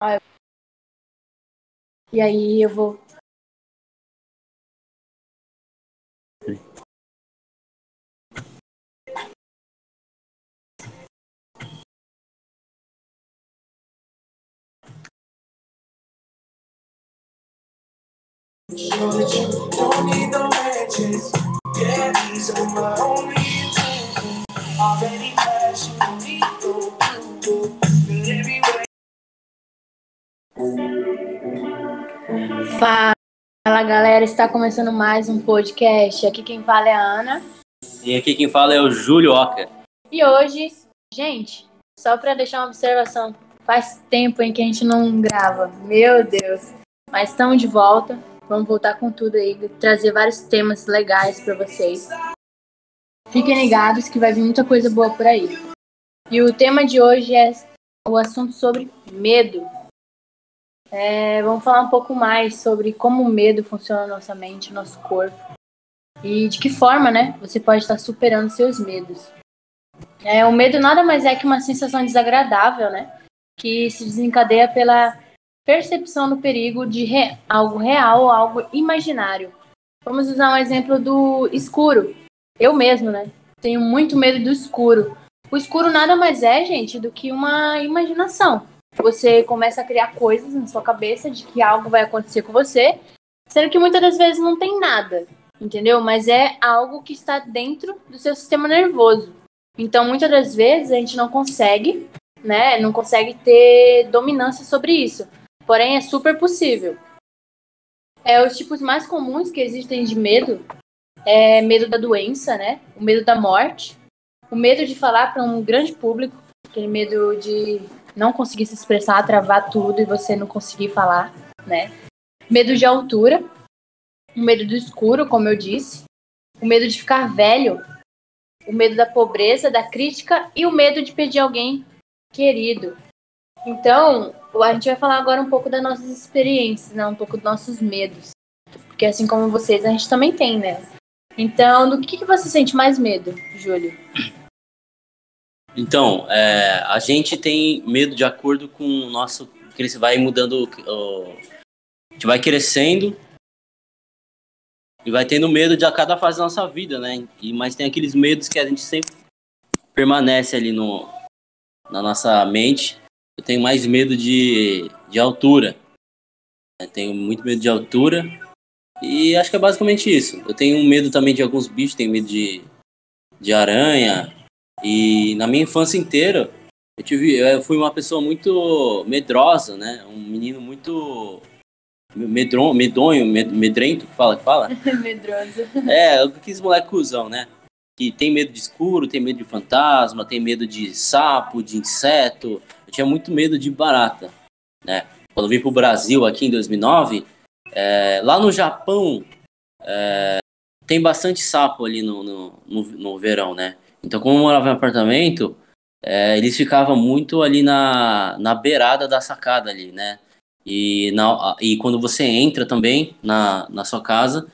Ah, e aí eu vou. Yeah, these are my only. Already Fala galera, está começando mais um podcast. Aqui quem fala é a Ana. E aqui quem fala é o Júlio Oca. E hoje, gente, só para deixar uma observação, faz tempo em que a gente não grava. Meu Deus. Mas estamos de volta. Vamos voltar com tudo aí, trazer vários temas legais para vocês. Fiquem ligados que vai vir muita coisa boa por aí. E o tema de hoje é o assunto sobre medo. É, vamos falar um pouco mais sobre como o medo funciona na nossa mente, nosso corpo. E de que forma, né, você pode estar superando seus medos. É, o medo nada mais é que uma sensação desagradável, né? Que se desencadeia pela percepção do perigo de re- algo real ou algo imaginário. Vamos usar um exemplo do escuro. Eu mesmo, né? Tenho muito medo do escuro. O escuro nada mais é, gente, do que uma imaginação. Você começa a criar coisas na sua cabeça de que algo vai acontecer com você, sendo que muitas das vezes não tem nada, entendeu? Mas é algo que está dentro do seu sistema nervoso. Então, muitas das vezes a gente não consegue, né? Não consegue ter dominância sobre isso. Porém, é super possível. É, os tipos mais comuns que existem de medo é medo da doença, né? O medo da morte, o medo de falar para um grande público, aquele medo de não conseguir se expressar, travar tudo e você não conseguir falar, né? Medo de altura, o medo do escuro, como eu disse, o medo de ficar velho, o medo da pobreza, da crítica e o medo de perder alguém querido. Então, a gente vai falar agora um pouco das nossas experiências, né? Um pouco dos nossos medos. Porque assim como vocês, a gente também tem, né? Então, do que, que você sente mais medo, Júlio? Então, é, a gente tem medo de acordo com o nosso. que ele vai mudando. o- a gente vai crescendo e vai tendo medo de a cada fase da nossa vida, né? E, mas tem aqueles medos que a gente sempre permanece ali no, na nossa mente. Eu tenho mais medo de, de altura. Eu tenho muito medo de altura. E acho que é basicamente isso. Eu tenho medo também de alguns bichos, tenho medo de, de aranha. E na minha infância inteira, eu tive, eu fui uma pessoa muito medrosa, né? Um menino muito medron, medonho, med, medrento, que fala, que fala. Medroso. É, aqueles moleque cuzão, né? Que tem medo de escuro, tem medo de fantasma, tem medo de sapo, de inseto. Eu tinha muito medo de barata, né? Quando eu vim pro Brasil aqui em 2009, é, lá no Japão é, tem bastante sapo ali no, no, no, no verão, né? Então, como eu morava em apartamento, é, eles ficavam muito ali na, na beirada da sacada ali, né? E, na, e quando você entra também na, na sua casa,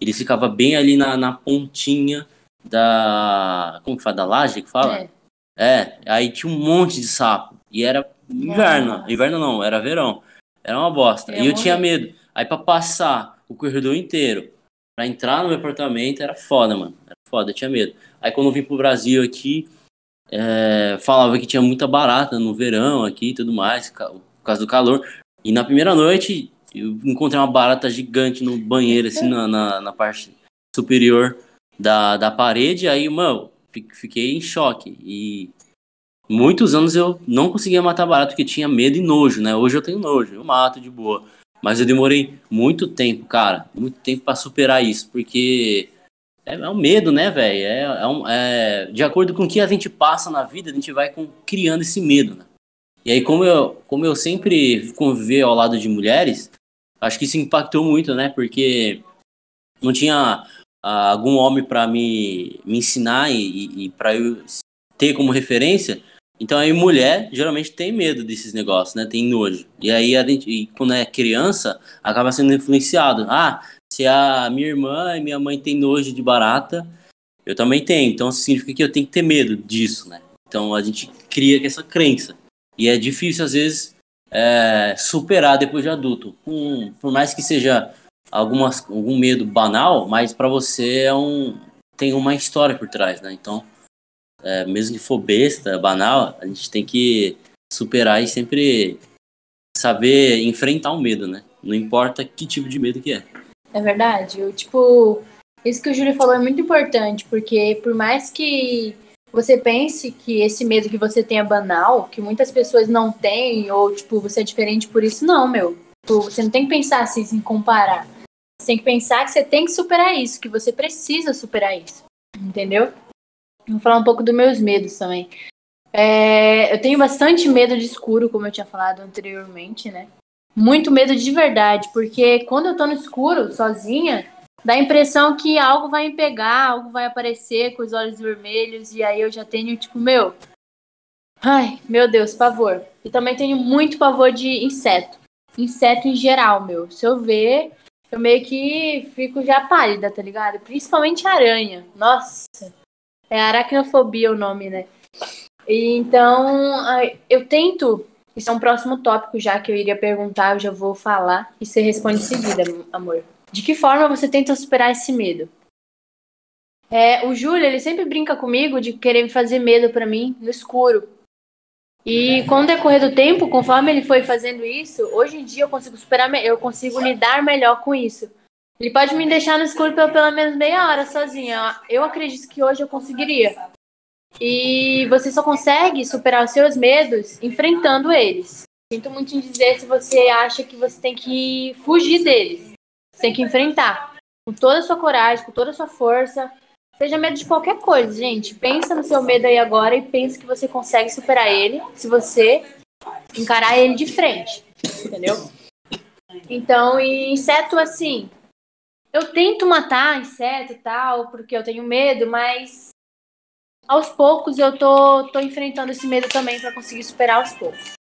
ele ficava bem ali na, na pontinha da. Como que fala? Da laje que fala? É. É, aí tinha um monte de sapo. E era inverno. Nossa. Inverno não, era verão. Era uma bosta. Eu e eu tinha medo. Aí pra passar o corredor inteiro, pra entrar no meu apartamento, era foda, mano. Era foda, eu tinha medo. Aí quando eu vim pro Brasil aqui, é, falava que tinha muita barata no verão aqui e tudo mais, por causa do calor. E na primeira noite, eu encontrei uma barata gigante no banheiro, assim, na, na, na parte superior da, da parede. Aí, mano, fi- fiquei em choque. E muitos anos eu não conseguia matar barata porque tinha medo e nojo, né? Hoje eu tenho nojo, eu mato de boa. Mas eu demorei muito tempo, cara, muito tempo pra superar isso, porque é, é um medo, né, velho? É, é um- é- de acordo com o que a gente passa na vida, a gente vai com- criando esse medo, né? E aí, como eu, como eu sempre convivi ao lado de mulheres, acho que isso impactou muito, né? Porque não tinha ah, algum homem pra me, me ensinar e, e para eu ter como referência. Então aí mulher geralmente tem medo desses negócios, né? Tem nojo. E aí a gente, e quando é criança, acaba sendo influenciado. Ah, se a minha irmã e minha mãe têm nojo de barata, eu também tenho. Então significa que eu tenho que ter medo disso, né? Então a gente cria essa crença. E é difícil às vezes é, superar depois de adulto. Um, por mais que seja algumas, algum medo banal, mas para você é um, tem uma história por trás, né? Então, é, mesmo que for besta, banal, a gente tem que superar e sempre saber enfrentar o medo, né? Não importa que tipo de medo que é. É verdade. Eu, tipo, isso que o Júlio falou é muito importante, porque por mais que você pense que esse medo que você tem é banal, que muitas pessoas não têm, ou tipo, você é diferente por isso, não, meu. Tipo, você não tem que pensar assim, em comparar. Você tem que pensar que você tem que superar isso, que você precisa superar isso. Entendeu? Vou falar um pouco dos meus medos também. É, eu tenho bastante medo de escuro, como eu tinha falado anteriormente, né? Muito medo de verdade, porque quando eu tô no escuro, sozinha, dá a impressão que algo vai me pegar, algo vai aparecer com os olhos vermelhos, e aí eu já tenho, tipo, meu. Ai, meu Deus, pavor. E também tenho muito pavor de inseto. Inseto em geral, meu. Se eu ver, eu meio que fico já pálida, tá ligado? Principalmente aranha. Nossa. É aracnofobia o nome, né? E, então, eu tento. Isso é um próximo tópico já que eu iria perguntar, eu já vou falar e você responde em seguida, amor. De que forma você tenta superar esse medo? É, o Júlio, ele sempre brinca comigo de querer fazer medo para mim no escuro. E com o decorrer do tempo, conforme ele foi fazendo isso, hoje em dia eu consigo superar, eu consigo lidar melhor com isso. Ele pode me deixar no escuro por pelo menos meia hora sozinha. Eu acredito que hoje eu conseguiria. E você só consegue superar os seus medos enfrentando eles. Sinto muito em dizer se você acha que você tem que fugir deles. Você tem que enfrentar. Com toda a sua coragem, com toda a sua força. Seja medo de qualquer coisa, gente. Pensa no seu medo aí agora e pensa que você consegue superar ele se você encarar ele de frente. Entendeu? Então, e inseto assim. Eu tento matar inseto e tal, porque eu tenho medo, mas aos poucos eu tô, tô enfrentando esse medo também para conseguir superar aos poucos.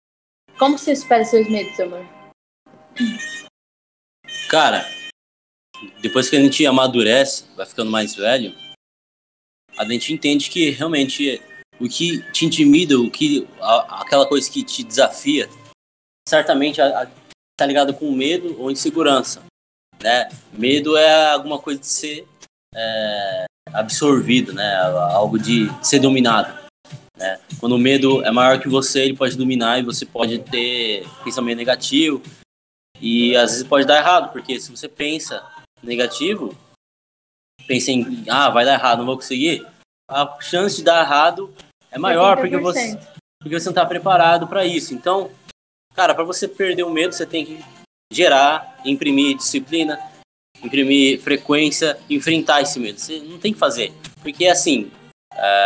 Como você supera seus medos, amor? Cara, depois que a gente amadurece, vai ficando mais velho, a gente entende que realmente o que te intimida, o que a, aquela coisa que te desafia, certamente a, a, tá ligado com medo ou insegurança, né? Medo é alguma coisa de ser é, absorvido, né? Algo de ser dominado. Né? Quando o medo é maior que você, ele pode dominar e você pode ter pensamento negativo e às vezes pode dar errado, porque se você pensa negativo, pensa em, ah, vai dar errado, não vou conseguir, a chance de dar errado é maior porque você, porque você não está preparado para isso. Então, cara, para você perder o medo, você tem que gerar, imprimir disciplina, imprimir frequência, enfrentar esse medo. Você não tem que fazer. Porque assim, é...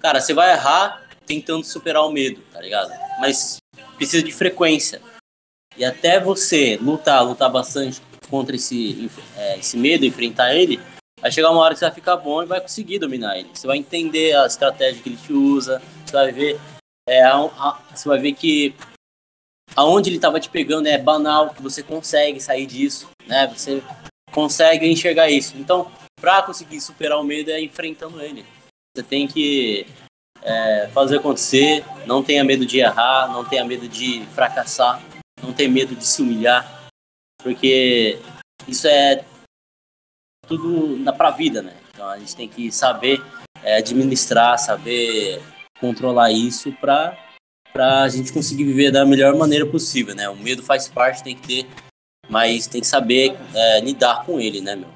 cara, você vai errar tentando superar o medo, tá ligado? Mas precisa de frequência. E até você lutar, lutar bastante contra esse, é, esse medo, enfrentar ele, vai chegar uma hora que você vai ficar bom e vai conseguir dominar ele. Você vai entender a estratégia que ele te usa, você vai ver, é, a, a, você vai ver que aonde ele estava te pegando é banal, que você consegue sair disso, né? Você consegue enxergar isso. Então, para conseguir superar o medo é enfrentando ele. Você tem que é, fazer acontecer, não tenha medo de errar, não tenha medo de fracassar, não tenha medo de se humilhar, porque isso é tudo na pra vida, né? Então a gente tem que saber é, administrar, saber controlar isso para para a gente conseguir viver da melhor maneira possível, né? O medo faz parte, tem que ter, mas tem que saber é, lidar com ele, né, meu?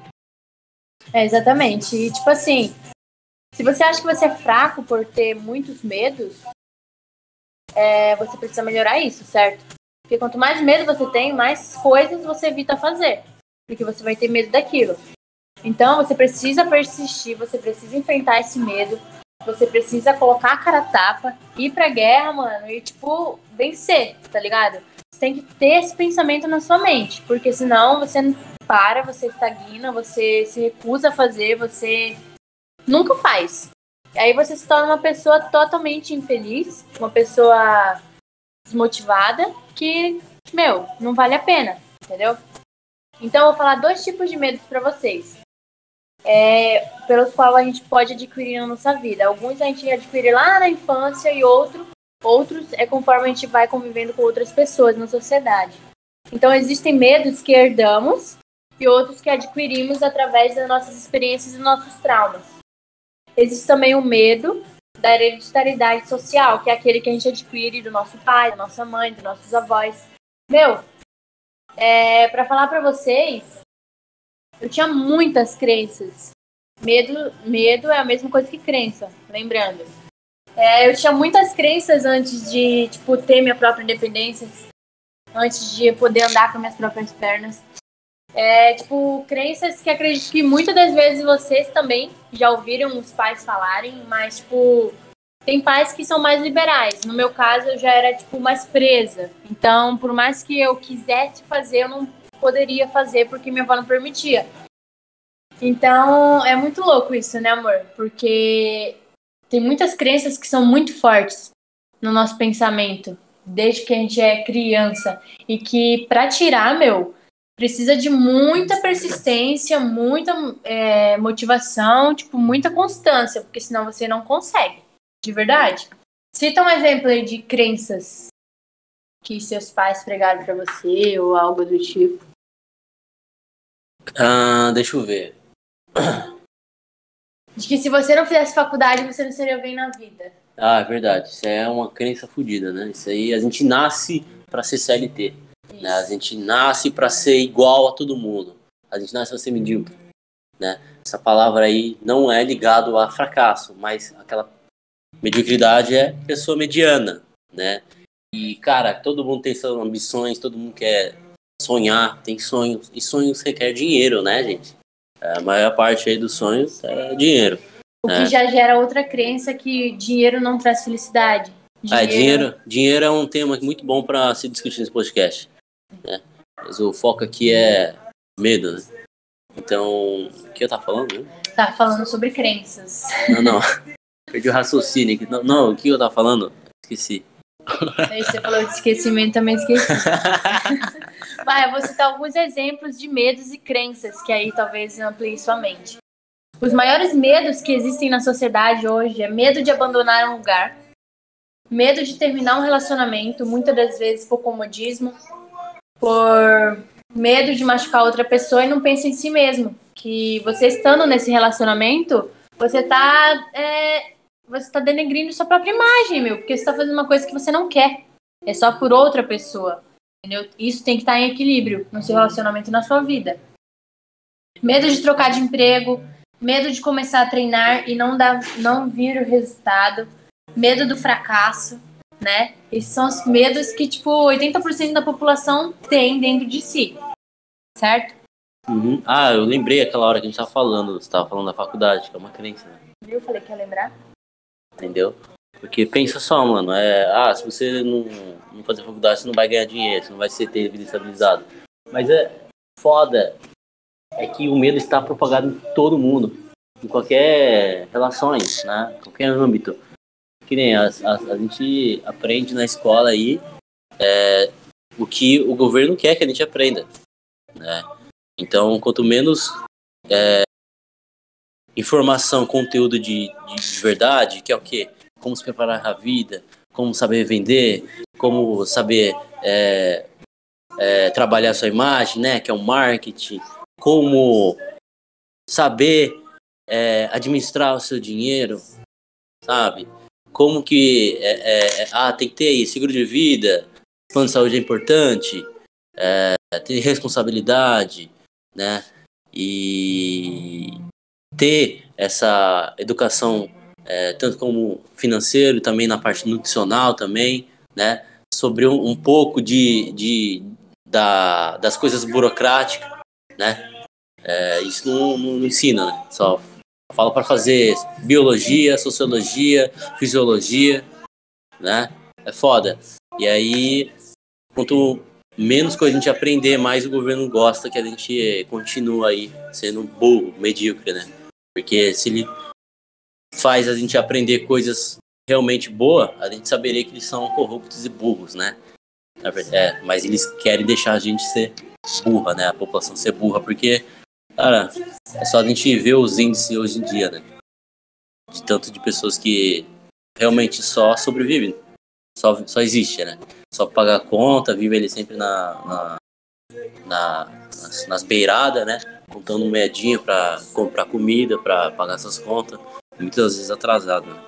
É, exatamente. E, tipo assim, se você acha que você é fraco por ter muitos medos, é, você precisa melhorar isso, certo? Porque quanto mais medo você tem, mais coisas você evita fazer. Porque você vai ter medo daquilo. Então, você precisa persistir, você precisa enfrentar esse medo, você precisa colocar a cara tapa, ir pra guerra, mano, e, tipo, vencer, tá ligado? Você tem que ter esse pensamento na sua mente, porque senão você não para, você estagna, você se recusa a fazer, você nunca faz. E aí você se torna uma pessoa totalmente infeliz, uma pessoa desmotivada, que, meu, não vale a pena, entendeu? Então eu vou falar dois tipos de medos para vocês é, pelos quais a gente pode adquirir na nossa vida. Alguns a gente adquire lá na infância e outro Outros é conforme a gente vai convivendo com outras pessoas na sociedade. Então, existem medos que herdamos e outros que adquirimos através das nossas experiências e nossos traumas. Existe também o medo da hereditariedade social, que é aquele que a gente adquire do nosso pai, da nossa mãe, dos nossos avós. Meu, é, para falar para vocês, eu tinha muitas crenças. Medo, medo é a mesma coisa que crença, lembrando. É, eu tinha muitas crenças antes de tipo ter minha própria independência, antes de poder andar com minhas próprias pernas. É, tipo, crenças que acredito que muitas das vezes vocês também já ouviram os pais falarem, mas, tipo, tem pais que são mais liberais. No meu caso, eu já era, tipo, mais presa. Então, por mais que eu quisesse fazer, eu não poderia fazer porque minha avó não permitia. Então, é muito louco isso, né, amor? Porque tem muitas crenças que são muito fortes no nosso pensamento, desde que a gente é criança. E que, pra tirar, meu, precisa de muita persistência, muita é, motivação, tipo, muita constância, porque senão você não consegue, de verdade. Cita um exemplo aí de crenças que seus pais pregaram para você ou algo do tipo. Ah, deixa eu ver. De que se você não fizesse faculdade, você não seria bem na vida. Ah, é verdade. Isso é uma crença fodida, né? Isso aí, a gente nasce para ser CLT. Né? A gente nasce para ser igual a todo mundo. A gente nasce para ser medíocre. Né? Essa palavra aí não é ligado a fracasso, mas aquela mediocridade é pessoa mediana, né? E cara, todo mundo tem suas ambições, todo mundo quer sonhar, tem sonhos e sonhos requer dinheiro, né, gente? A maior parte aí dos sonhos é dinheiro. O né? que já gera outra crença que dinheiro não traz felicidade. Ah, dinheiro, dinheiro é um tema muito bom para se discutir nesse podcast. Né? Mas o foco aqui é medo, né? Então, o que eu tava falando? Né? Tá falando sobre crenças. Não, não. Perdi o raciocínio aqui. Não, não, o que eu tava falando? Esqueci. Aí você falou de esquecimento, também esqueci. Vai, eu vou citar alguns exemplos de medos e crenças que aí talvez amplie sua mente. Os maiores medos que existem na sociedade hoje é medo de abandonar um lugar, medo de terminar um relacionamento, muitas das vezes por comodismo, por medo de machucar outra pessoa e não pensa em si mesmo. Que você estando nesse relacionamento, você tá, é, você tá denegrindo sua própria imagem, meu, porque você tá fazendo uma coisa que você não quer. É só por outra pessoa. Entendeu? Isso tem que estar em equilíbrio no seu relacionamento e na sua vida. Medo de trocar de emprego, medo de começar a treinar e não dar, não vir o resultado, medo do fracasso, né? Esses são os medos que, tipo, 80% da população tem dentro de si. Certo? Uhum. Ah, eu lembrei aquela hora que a gente tava falando, você tava falando da faculdade, que é uma crença, né? Eu falei que ia lembrar. Entendeu? Porque pensa só, mano, é, ah, se você não, não fazer faculdade, você não vai ganhar dinheiro, você não vai ser ter vida estabilizada. Mas é foda é que o medo está propagado em todo mundo, em qualquer relações, né? Qualquer âmbito. Que nem a, a, a gente aprende na escola aí é, o que o governo quer que a gente aprenda, né? Então, quanto menos é, informação, conteúdo de, de, de verdade, que é o quê? Como se preparar a vida, como saber vender, como saber é, é, trabalhar sua imagem, né? Que é o marketing, como saber é, administrar o seu dinheiro, sabe? Como que é, é, ah tem que ter aí seguro de vida, plano de saúde é importante, é, ter responsabilidade, né? E ter essa educação é, tanto como financeiro, também na parte nutricional também, né? Sobre um, um pouco de, de da, das coisas burocráticas, né? É, isso não, não, ensina, né? Só fala para fazer biologia, sociologia, fisiologia, né? É foda. E aí, quanto menos coisa a gente aprender, mais o governo gosta que a gente continua aí sendo burro, medíocre, né? Porque se ele faz a gente aprender coisas realmente boas, a gente saberia que eles são corruptos e burros, né? É, mas eles querem deixar a gente ser burra, né? A população ser burra, porque, cara, é só a gente ver os índices hoje em dia, né? De tanto de pessoas que realmente só sobrevivem. só, só existe, né? Só pagar a conta, vive ele sempre na, na, na nas, nas beiradas, né? Contando um medinho para comprar comida, para pagar essas contas, muitas vezes atrasado. Né?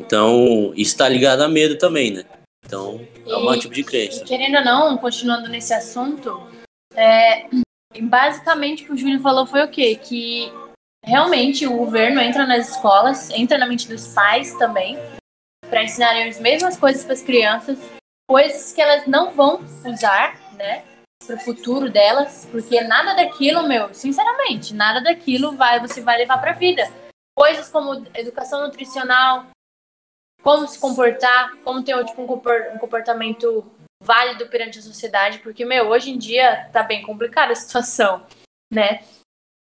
Então, isso tá ligado a medo também, né? Então, é um tipo de crença. Querendo ou não, continuando nesse assunto, é, basicamente o que o Júlio falou foi o quê? Que realmente o governo entra nas escolas, entra na mente dos pais também, para ensinarem as mesmas coisas para as crianças, coisas que elas não vão usar, né? Para o futuro delas, porque nada daquilo, meu, sinceramente, nada daquilo vai você vai levar para a vida. Coisas como educação nutricional, como se comportar, como ter tipo, um comportamento válido perante a sociedade, porque, meu, hoje em dia tá bem complicada a situação, né?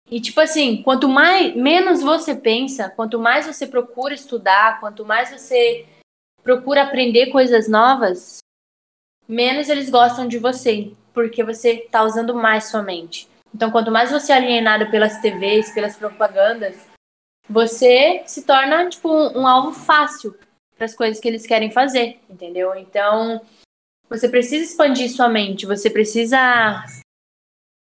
E, tipo assim, quanto mais, menos você pensa, quanto mais você procura estudar, quanto mais você procura aprender coisas novas, menos eles gostam de você, porque você tá usando mais sua mente. Então, quanto mais você é alienado pelas TVs, pelas propagandas, você se torna, tipo, um, um alvo fácil para as coisas que eles querem fazer, entendeu? Então, você precisa expandir sua mente, você precisa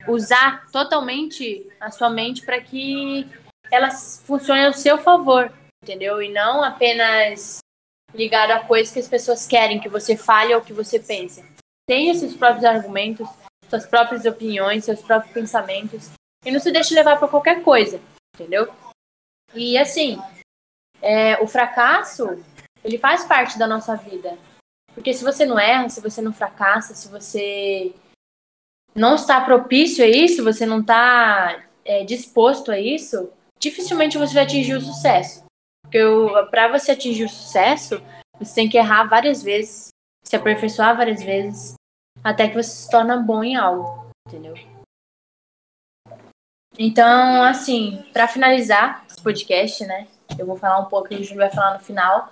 usar totalmente a sua mente para que ela funcione ao seu favor, entendeu? E não apenas ligado a coisas que as pessoas querem que você fale ou que você pense. Tenha seus próprios argumentos, suas próprias opiniões, seus próprios pensamentos e não se deixe levar por qualquer coisa, entendeu? E assim, é, o fracasso ele faz parte da nossa vida. Porque se você não erra, se você não fracassa, se você não está propício a isso, você não está é, disposto a isso, dificilmente você vai atingir o sucesso. Porque para você atingir o sucesso, você tem que errar várias vezes, se aperfeiçoar várias vezes, até que você se torna bom em algo, entendeu? Então, assim, para finalizar esse podcast, né? Eu vou falar um pouco e o Júlio vai falar no final.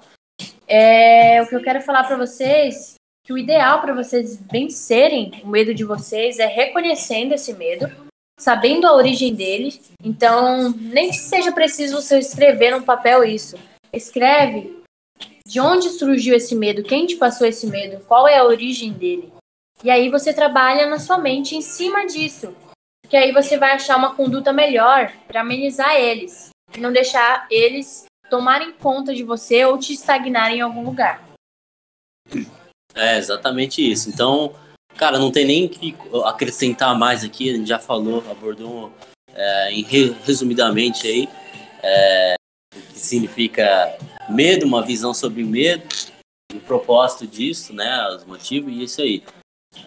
É, o que eu quero falar para vocês que o ideal para vocês vencerem o medo de vocês é reconhecendo esse medo, sabendo a origem dele. Então, nem que seja preciso você escrever num papel isso. Escreve de onde surgiu esse medo, quem te passou esse medo, qual é a origem dele. E aí você trabalha na sua mente em cima disso. Que aí você vai achar uma conduta melhor para amenizar eles. E não deixar eles tomarem conta de você ou te estagnarem em algum lugar. É exatamente isso. Então, cara, não tem nem que acrescentar mais aqui. A gente já falou, abordou é, em re- resumidamente aí é, o que significa medo, uma visão sobre medo, o propósito disso, né, os motivos e isso aí.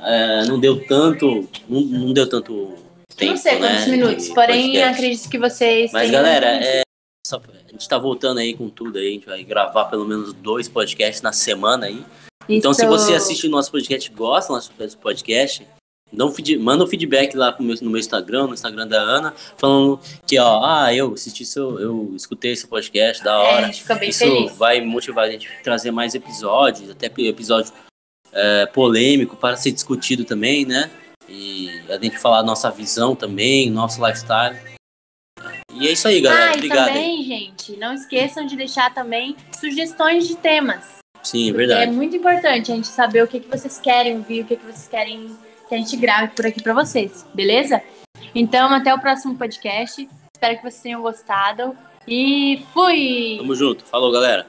É, não deu tanto, não, não deu tanto tempo, não sei quantos né, minutos, porém podcast. acredito que vocês Mas galera, é, só- a gente tá voltando aí com tudo aí, a gente vai gravar pelo menos dois podcasts na semana aí. Então, se você assiste o nosso podcast, gosta do nosso podcast, dá um feed- manda um feedback lá meu- no meu Instagram, no Instagram da Ana, falando que, ó, ah, eu assisti seu, eu escutei esse podcast, da É, a hora. gente fica bem Isso feliz. vai motivar a gente a trazer mais episódios, até episódio é, polêmico para ser discutido também, né? E a gente falar a nossa visão também, nosso lifestyle. E é isso aí, galera. ah, e Obrigado. aí. também, gente, não esqueçam de deixar também sugestões de temas. Sim, é porque É verdade. muito importante a gente saber o que, que vocês querem ouvir, o que, que vocês querem que a gente grave por aqui pra vocês, beleza? Então, até o próximo podcast. Espero que vocês tenham gostado. E fui! Tamo junto. Falou, galera.